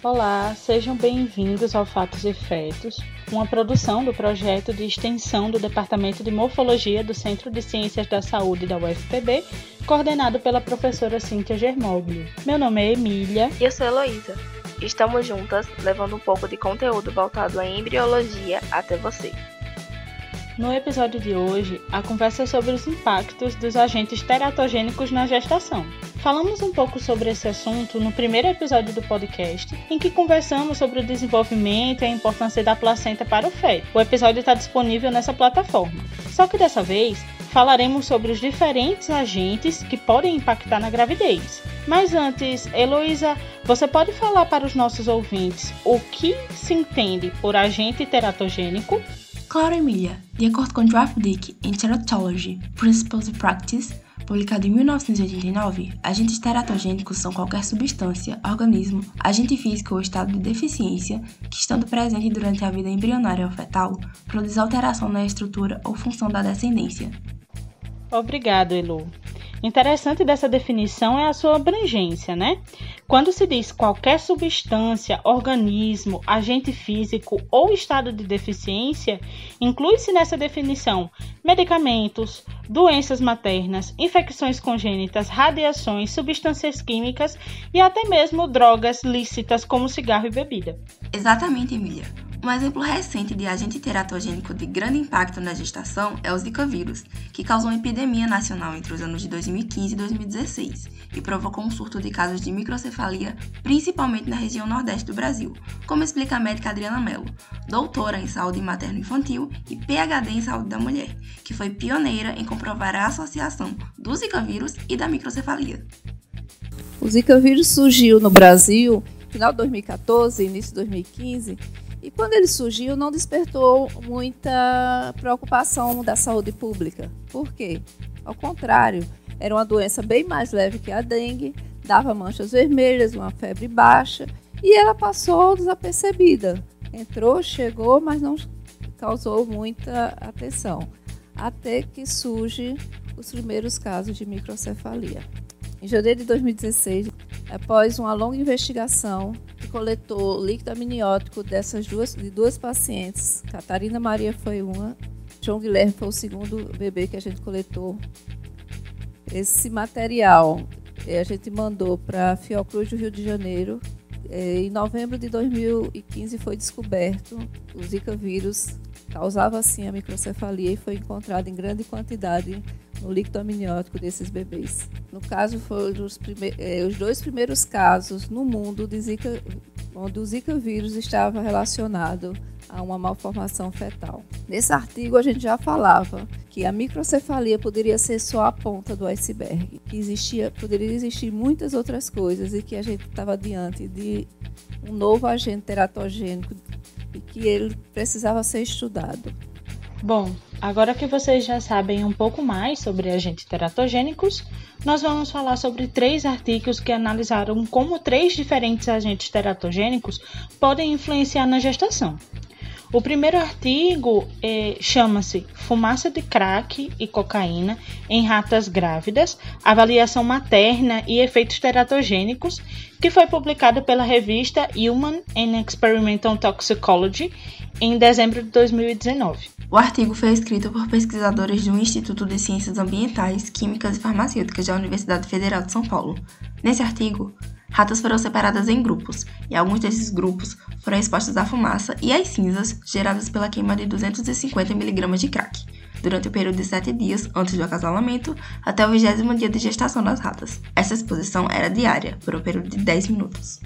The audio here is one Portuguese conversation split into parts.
Olá, sejam bem-vindos ao Fatos e Fetos, uma produção do projeto de extensão do Departamento de Morfologia do Centro de Ciências da Saúde da UFPB, coordenado pela professora Cíntia Germoglio. Meu nome é Emília. E eu sou Heloísa. Estamos juntas levando um pouco de conteúdo voltado à embriologia até você. No episódio de hoje, a conversa é sobre os impactos dos agentes teratogênicos na gestação. Falamos um pouco sobre esse assunto no primeiro episódio do podcast, em que conversamos sobre o desenvolvimento e a importância da placenta para o feto. O episódio está disponível nessa plataforma. Só que dessa vez falaremos sobre os diferentes agentes que podem impactar na gravidez. Mas antes, Heloísa, você pode falar para os nossos ouvintes o que se entende por agente teratogênico? Claro, Emília. De acordo com Draft Dick in Teratology, Principles of Practice, publicado em 1989, agentes teratogênicos são qualquer substância, organismo, agente físico ou estado de deficiência que, estando presente durante a vida embrionária ou fetal, produz alteração na estrutura ou função da descendência. Obrigado, Elu. Interessante dessa definição é a sua abrangência, né? Quando se diz qualquer substância, organismo, agente físico ou estado de deficiência, inclui-se nessa definição medicamentos, doenças maternas, infecções congênitas, radiações, substâncias químicas e até mesmo drogas lícitas como cigarro e bebida. Exatamente, Emília. Um exemplo recente de agente teratogênico de grande impacto na gestação é o Zika vírus, que causou uma epidemia nacional entre os anos de 2015 e 2016 e provocou um surto de casos de microcefalia, principalmente na região nordeste do Brasil, como explica a médica Adriana Mello, doutora em saúde materno-infantil e PhD em saúde da mulher, que foi pioneira em comprovar a associação do Zika vírus e da microcefalia. O Zika vírus surgiu no Brasil no final de 2014, início de 2015 e quando ele surgiu, não despertou muita preocupação da saúde pública. Por quê? Ao contrário, era uma doença bem mais leve que a dengue, dava manchas vermelhas, uma febre baixa e ela passou desapercebida. Entrou, chegou, mas não causou muita atenção. Até que surge os primeiros casos de microcefalia. Em janeiro de 2016, após uma longa investigação, coletou líquido amniótico dessas duas, de duas pacientes, Catarina Maria foi uma, João Guilherme foi o segundo bebê que a gente coletou. Esse material eh, a gente mandou para Fiocruz do Rio de Janeiro. Eh, em novembro de 2015 foi descoberto o Zika vírus causava assim a microcefalia e foi encontrado em grande quantidade no líquido amniótico desses bebês. No caso, foram os, eh, os dois primeiros casos no mundo de Zika, onde o Zika vírus estava relacionado a uma malformação fetal. Nesse artigo a gente já falava que a microcefalia poderia ser só a ponta do iceberg, que existia, poderia existir muitas outras coisas e que a gente estava diante de um novo agente teratogênico e que ele precisava ser estudado. Bom, agora que vocês já sabem um pouco mais sobre agentes teratogênicos, nós vamos falar sobre três artigos que analisaram como três diferentes agentes teratogênicos podem influenciar na gestação. O primeiro artigo é, chama-se Fumaça de crack e cocaína em ratas grávidas, avaliação materna e efeitos teratogênicos, que foi publicado pela revista Human and Experimental Toxicology em dezembro de 2019. O artigo foi escrito por pesquisadores do Instituto de Ciências Ambientais, Químicas e Farmacêuticas da Universidade Federal de São Paulo. Nesse artigo, ratas foram separadas em grupos, e alguns desses grupos foram expostos à fumaça e às cinzas geradas pela queima de 250 mg de crack, durante o período de 7 dias antes do acasalamento até o 20 dia de gestação das ratas. Essa exposição era diária, por um período de 10 minutos.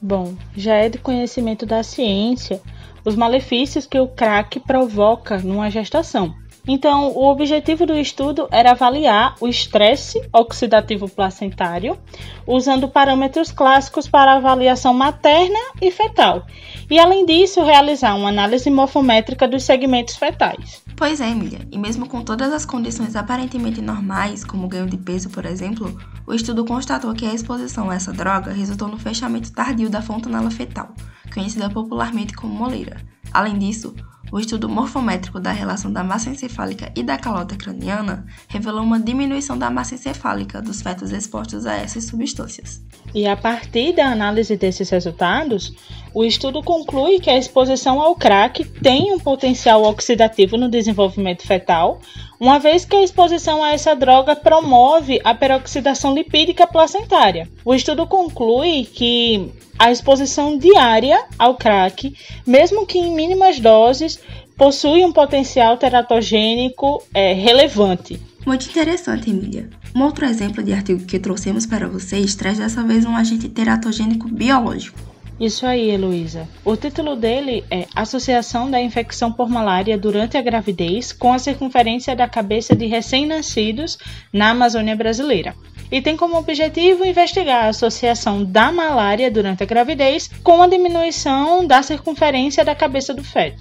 Bom, já é de conhecimento da ciência os malefícios que o crack provoca numa gestação. Então, o objetivo do estudo era avaliar o estresse oxidativo placentário, usando parâmetros clássicos para avaliação materna e fetal, e além disso, realizar uma análise morfométrica dos segmentos fetais. Pois é, Emília, e mesmo com todas as condições aparentemente normais, como ganho de peso, por exemplo, o estudo constatou que a exposição a essa droga resultou no fechamento tardio da fontanela fetal, conhecida popularmente como moleira. Além disso, o estudo morfométrico da relação da massa encefálica e da calota craniana revelou uma diminuição da massa encefálica dos fetos expostos a essas substâncias. E a partir da análise desses resultados, o estudo conclui que a exposição ao crack tem um potencial oxidativo no desenvolvimento fetal, uma vez que a exposição a essa droga promove a peroxidação lipídica placentária. O estudo conclui que a exposição diária ao crack, mesmo que em mínimas doses, possui um potencial teratogênico é, relevante. Muito interessante, Emília. Um outro exemplo de artigo que trouxemos para vocês traz dessa vez um agente teratogênico biológico. Isso aí, Heloísa. O título dele é Associação da infecção por malária durante a gravidez com a circunferência da cabeça de recém-nascidos na Amazônia brasileira. E tem como objetivo investigar a associação da malária durante a gravidez com a diminuição da circunferência da cabeça do feto.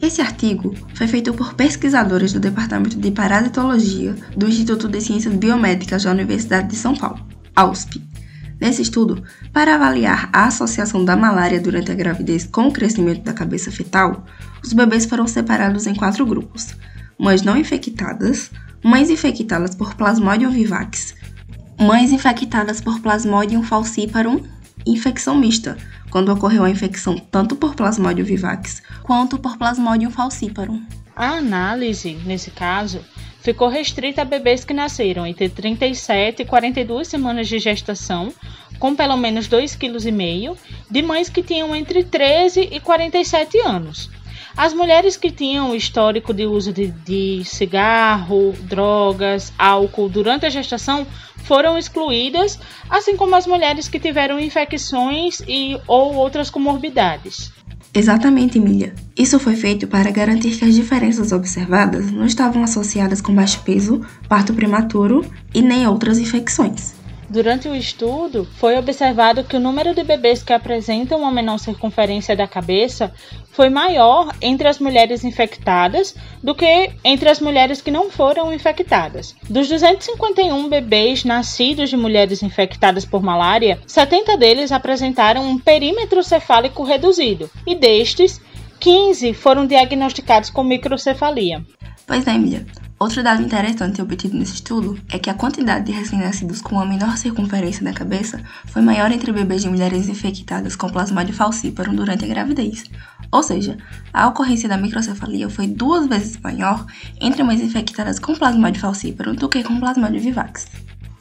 Esse artigo foi feito por pesquisadores do Departamento de Parasitologia do Instituto de Ciências Biomédicas da Universidade de São Paulo, AUSP. Nesse estudo, para avaliar a associação da malária durante a gravidez com o crescimento da cabeça fetal, os bebês foram separados em quatro grupos: mães não infectadas, mães infectadas por Plasmodium vivax, mães infectadas por Plasmodium falciparum infecção mista, quando ocorreu a infecção tanto por Plasmodium vivax quanto por Plasmodium falciparum. A análise, nesse caso, ficou restrita a bebês que nasceram entre 37 e 42 semanas de gestação, com pelo menos 2,5 kg, de mães que tinham entre 13 e 47 anos. As mulheres que tinham histórico de uso de, de cigarro, drogas, álcool durante a gestação foram excluídas, assim como as mulheres que tiveram infecções e ou outras comorbidades. Exatamente, Emília. Isso foi feito para garantir que as diferenças observadas não estavam associadas com baixo peso, parto prematuro e nem outras infecções. Durante o estudo, foi observado que o número de bebês que apresentam uma menor circunferência da cabeça foi maior entre as mulheres infectadas do que entre as mulheres que não foram infectadas. Dos 251 bebês nascidos de mulheres infectadas por malária, 70 deles apresentaram um perímetro cefálico reduzido, e destes, 15 foram diagnosticados com microcefalia. Pois é, Emília. Outro dado interessante obtido nesse estudo é que a quantidade de recém-nascidos com uma menor circunferência da cabeça foi maior entre bebês de mulheres infectadas com plasmode falciparum durante a gravidez. Ou seja, a ocorrência da microcefalia foi duas vezes maior entre mães infectadas com plasmode falciparum do que com plasmode vivax.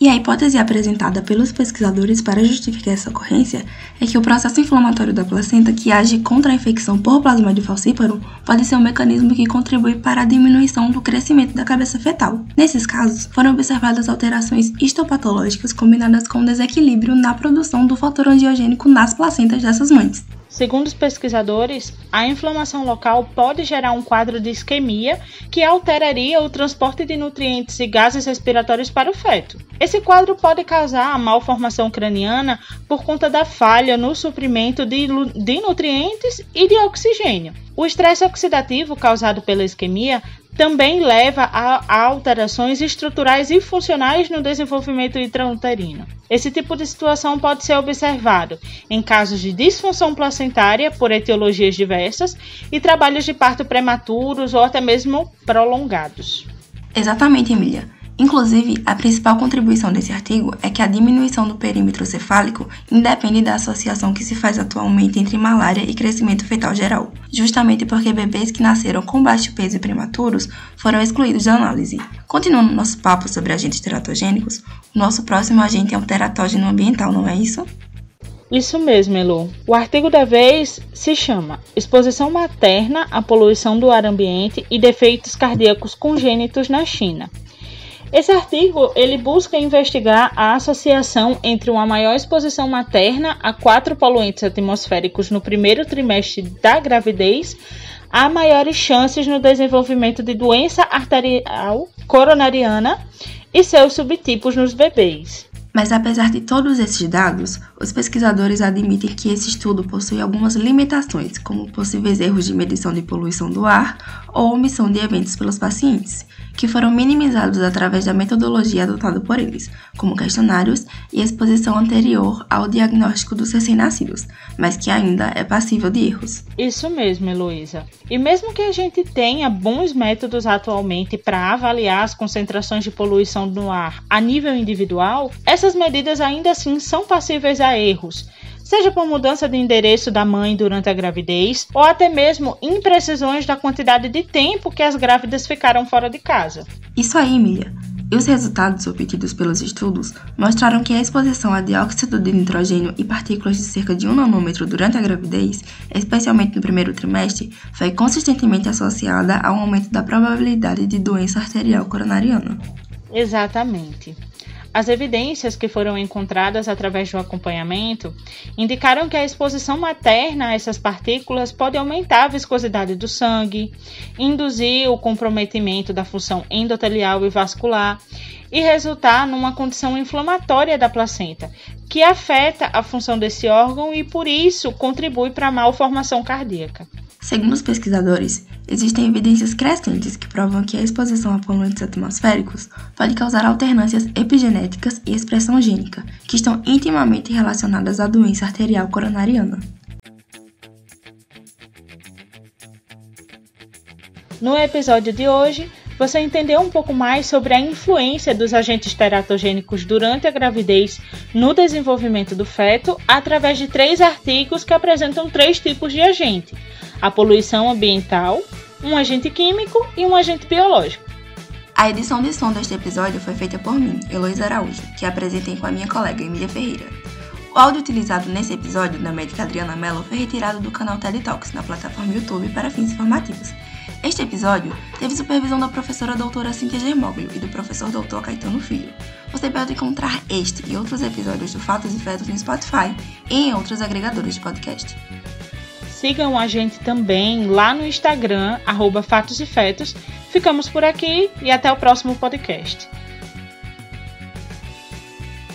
E a hipótese apresentada pelos pesquisadores para justificar essa ocorrência é que o processo inflamatório da placenta que age contra a infecção por plasmodium falciparum pode ser um mecanismo que contribui para a diminuição do crescimento da cabeça fetal. Nesses casos, foram observadas alterações histopatológicas combinadas com desequilíbrio na produção do fator angiogênico nas placentas dessas mães. Segundo os pesquisadores, a inflamação local pode gerar um quadro de isquemia que alteraria o transporte de nutrientes e gases respiratórios para o feto. Esse quadro pode causar a malformação craniana por conta da falha no suprimento de, de nutrientes e de oxigênio. O estresse oxidativo causado pela isquemia também leva a, alterações estruturais e funcionais no desenvolvimento intrauterino. Esse tipo de situação pode ser observado em casos de disfunção placentária por etiologias diversas e trabalhos de parto prematuros ou até mesmo prolongados. Exatamente, Emília. Inclusive, a principal contribuição desse artigo é que a diminuição do perímetro cefálico independe da associação que se faz atualmente entre malária e crescimento fetal geral, justamente porque bebês que nasceram com baixo peso e prematuros foram excluídos da análise. Continuando nosso papo sobre agentes teratogênicos, o nosso próximo agente é um teratógeno ambiental, não é isso? Isso mesmo, Elu. O artigo da vez se chama Exposição materna à poluição do ar ambiente e defeitos cardíacos congênitos na China. Esse artigo ele busca investigar a associação entre uma maior exposição materna a quatro poluentes atmosféricos no primeiro trimestre da gravidez a maiores chances no desenvolvimento de doença arterial coronariana e seus subtipos nos bebês. Mas apesar de todos esses dados, os pesquisadores admitem que esse estudo possui algumas limitações, como possíveis erros de medição de poluição do ar ou omissão de eventos pelos pacientes, que foram minimizados através da metodologia adotada por eles, como questionários e exposição anterior ao diagnóstico dos recém-nascidos, mas que ainda é passível de erros. Isso mesmo, Heloísa. E mesmo que a gente tenha bons métodos atualmente para avaliar as concentrações de poluição no ar a nível individual, essas medidas ainda assim são passíveis a erros seja por mudança de endereço da mãe durante a gravidez ou até mesmo imprecisões da quantidade de tempo que as grávidas ficaram fora de casa. Isso aí, Emília. E os resultados obtidos pelos estudos mostraram que a exposição a dióxido de nitrogênio e partículas de cerca de 1 nanômetro durante a gravidez, especialmente no primeiro trimestre, foi consistentemente associada a um aumento da probabilidade de doença arterial coronariana. Exatamente. As evidências que foram encontradas através do acompanhamento indicaram que a exposição materna a essas partículas pode aumentar a viscosidade do sangue, induzir o comprometimento da função endotelial e vascular e resultar numa condição inflamatória da placenta, que afeta a função desse órgão e por isso contribui para a malformação cardíaca. Segundo os pesquisadores, existem evidências crescentes que provam que a exposição a poluentes atmosféricos pode causar alternâncias epigenéticas e expressão gênica, que estão intimamente relacionadas à doença arterial coronariana. No episódio de hoje, você entendeu um pouco mais sobre a influência dos agentes teratogênicos durante a gravidez no desenvolvimento do feto através de três artigos que apresentam três tipos de agente: a poluição ambiental, um agente químico e um agente biológico. A edição de som deste episódio foi feita por mim, Heloísa Araújo, que apresentei com a minha colega Emília Ferreira. O áudio utilizado nesse episódio da médica Adriana Mello foi retirado do canal TED Talks na plataforma YouTube para fins informativos. Este episódio teve supervisão da professora doutora Cíntia Germoglio e do professor doutor Caetano Filho. Você pode encontrar este e outros episódios do Fatos e Fetos no Spotify e em outros agregadores de podcast. Sigam a gente também lá no Instagram, arroba Fatos e Fetos. Ficamos por aqui e até o próximo podcast.